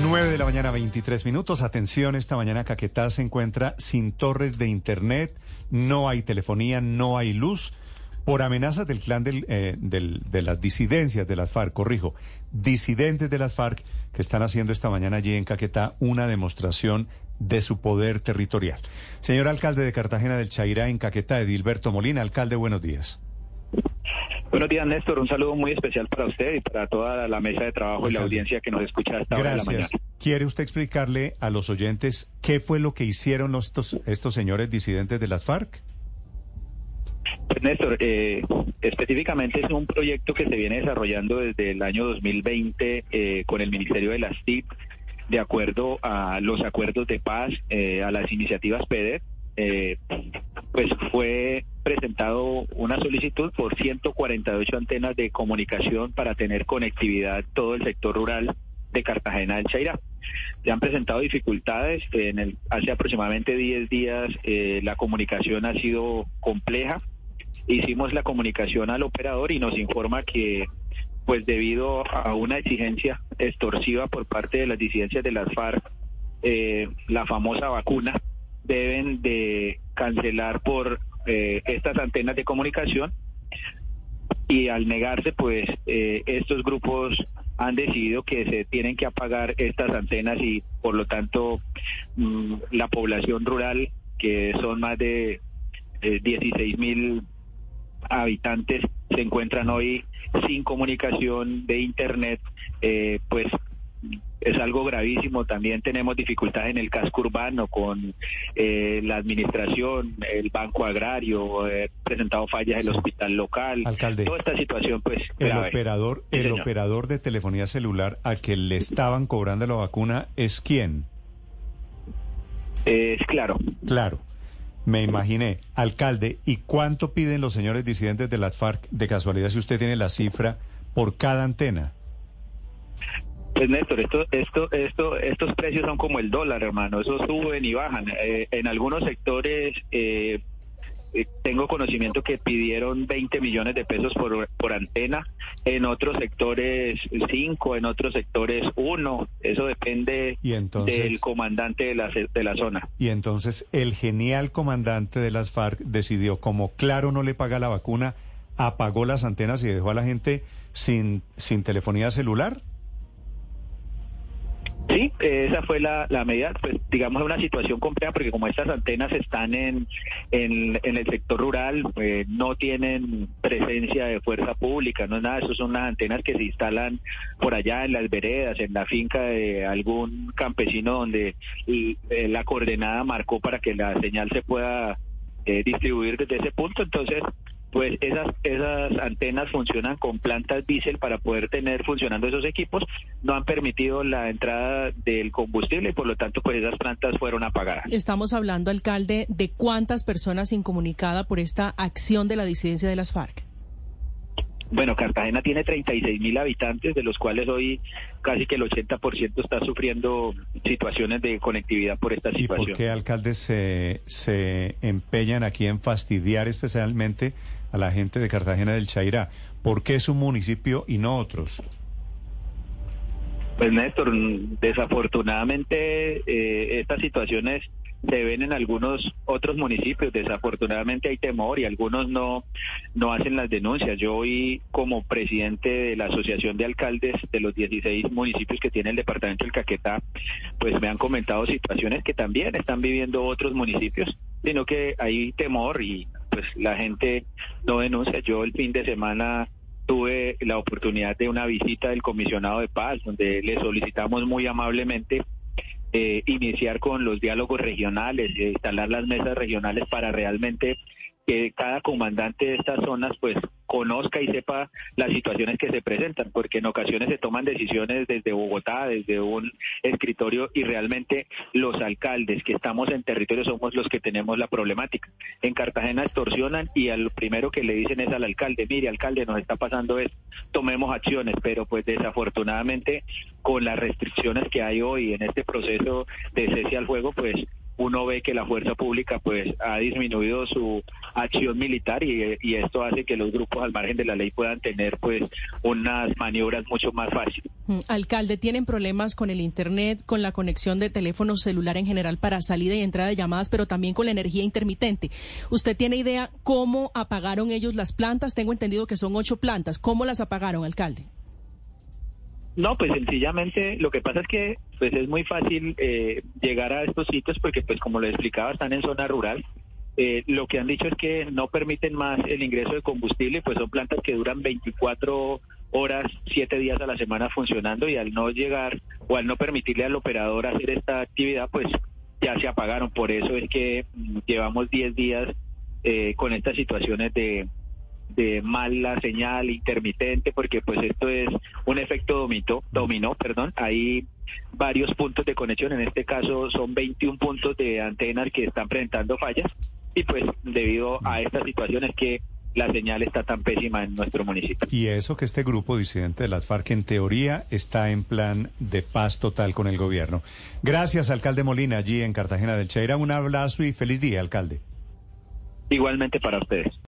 9 de la mañana, 23 minutos. Atención, esta mañana Caquetá se encuentra sin torres de internet, no hay telefonía, no hay luz, por amenazas del clan eh, de las disidencias de las FARC, corrijo, disidentes de las FARC que están haciendo esta mañana allí en Caquetá una demostración de su poder territorial. Señor alcalde de Cartagena del Chairá en Caquetá, Edilberto Molina, alcalde, buenos días. Buenos días, Néstor. Un saludo muy especial para usted y para toda la mesa de trabajo y la audiencia que nos escucha a esta hora de la mañana. Gracias. ¿Quiere usted explicarle a los oyentes qué fue lo que hicieron estos, estos señores disidentes de las FARC? Pues, Néstor, eh, específicamente es un proyecto que se viene desarrollando desde el año 2020 eh, con el Ministerio de las TIC, de acuerdo a los acuerdos de paz, eh, a las iniciativas PEDER. Pues fue presentado una solicitud por 148 antenas de comunicación para tener conectividad todo el sector rural de Cartagena del Chairá. Se han presentado dificultades. En el, hace aproximadamente 10 días eh, la comunicación ha sido compleja. Hicimos la comunicación al operador y nos informa que, pues debido a una exigencia extorsiva por parte de las disidencias de las FARC, eh, la famosa vacuna, deben de cancelar por eh, estas antenas de comunicación. Y al negarse, pues eh, estos grupos han decidido que se tienen que apagar estas antenas y por lo tanto mm, la población rural, que son más de eh, 16 mil habitantes, se encuentran hoy sin comunicación de Internet, eh, pues es algo gravísimo. También tenemos dificultades en el casco urbano con eh, la administración, el banco agrario, eh, presentado fallas el hospital local. Alcalde. Toda esta situación, pues, El operador, Sí, el señor. operador de telefonía celular a que le estaban cobrando la vacuna es quién? Es claro. Claro. Me imaginé, alcalde, ¿y cuánto piden los señores disidentes de las FARC, de casualidad, si usted tiene la cifra, por cada antena? Pues Néstor, esto, esto, esto, estos precios son como el dólar, hermano. Esos suben y bajan. Eh, en algunos sectores eh, eh, tengo conocimiento que pidieron 20 millones de pesos por, por antena. En otros sectores 5, en otros sectores 1. Eso depende Y entonces- del comandante de la, de la zona. Y entonces el genial comandante de las FARC decidió, como Claro no le paga la vacuna, apagó las antenas y dejó a la gente sin, sin telefonía celular. Sí, esa fue la, la medida, pues digamos una situación compleja porque como estas antenas están en, en, en el sector rural, eh, no tienen presencia de fuerza pública, no es nada, eso son unas antenas que se instalan por allá en las veredas, en la finca de algún campesino donde eh, la coordenada marcó para que la señal se pueda eh, distribuir desde ese punto, entonces pues esas esas antenas funcionan con plantas diésel para poder tener funcionando esos equipos, no han permitido la entrada del combustible y por lo tanto pues esas plantas fueron apagadas. Estamos hablando, alcalde, de cuántas personas incomunicadas por esta acción de la disidencia de las FARC. Bueno, Cartagena tiene 36 mil habitantes, de los cuales hoy casi que el 80% está sufriendo situaciones de conectividad por esta ¿Y por situación. qué alcaldes se, se empeñan aquí en fastidiar especialmente a la gente de Cartagena del Chairá? ¿Por qué su municipio y no otros? Pues Néstor, desafortunadamente eh, estas situaciones se ven en algunos otros municipios. Desafortunadamente hay temor y algunos no, no hacen las denuncias. Yo hoy como presidente de la Asociación de Alcaldes de los 16 municipios que tiene el departamento del Caquetá, pues me han comentado situaciones que también están viviendo otros municipios, sino que hay temor y pues la gente no denuncia. Yo el fin de semana tuve la oportunidad de una visita del comisionado de paz, donde le solicitamos muy amablemente eh, iniciar con los diálogos regionales, eh, instalar las mesas regionales para realmente que cada comandante de estas zonas pues conozca y sepa las situaciones que se presentan, porque en ocasiones se toman decisiones desde Bogotá, desde un escritorio y realmente los alcaldes que estamos en territorio somos los que tenemos la problemática. En Cartagena extorsionan y al primero que le dicen es al alcalde, mire alcalde, nos está pasando esto, tomemos acciones, pero pues desafortunadamente con las restricciones que hay hoy en este proceso de cese al fuego, pues uno ve que la fuerza pública pues ha disminuido su acción militar y, esto hace que los grupos al margen de la ley puedan tener pues unas maniobras mucho más fáciles. Mm, alcalde, ¿tienen problemas con el Internet, con la conexión de teléfono celular en general para salida y entrada de llamadas, pero también con la energía intermitente? ¿Usted tiene idea cómo apagaron ellos las plantas? Tengo entendido que son ocho plantas. ¿Cómo las apagaron, alcalde? No, pues sencillamente lo que pasa es que pues es muy fácil eh, llegar a estos sitios porque pues como lo explicaba están en zona rural. Eh, lo que han dicho es que no permiten más el ingreso de combustible, pues son plantas que duran 24 horas, 7 días a la semana funcionando y al no llegar o al no permitirle al operador hacer esta actividad, pues ya se apagaron. Por eso es que mm, llevamos 10 días eh, con estas situaciones de, de mala señal intermitente, porque pues esto es un efecto dominó, dominó, perdón, hay varios puntos de conexión, en este caso son 21 puntos de antenas que están presentando fallas y pues debido a esta situación es que la señal está tan pésima en nuestro municipio. Y eso que este grupo disidente de las FARC en teoría está en plan de paz total con el gobierno. Gracias, alcalde Molina, allí en Cartagena del Cheira. Un abrazo y feliz día, alcalde. Igualmente para ustedes.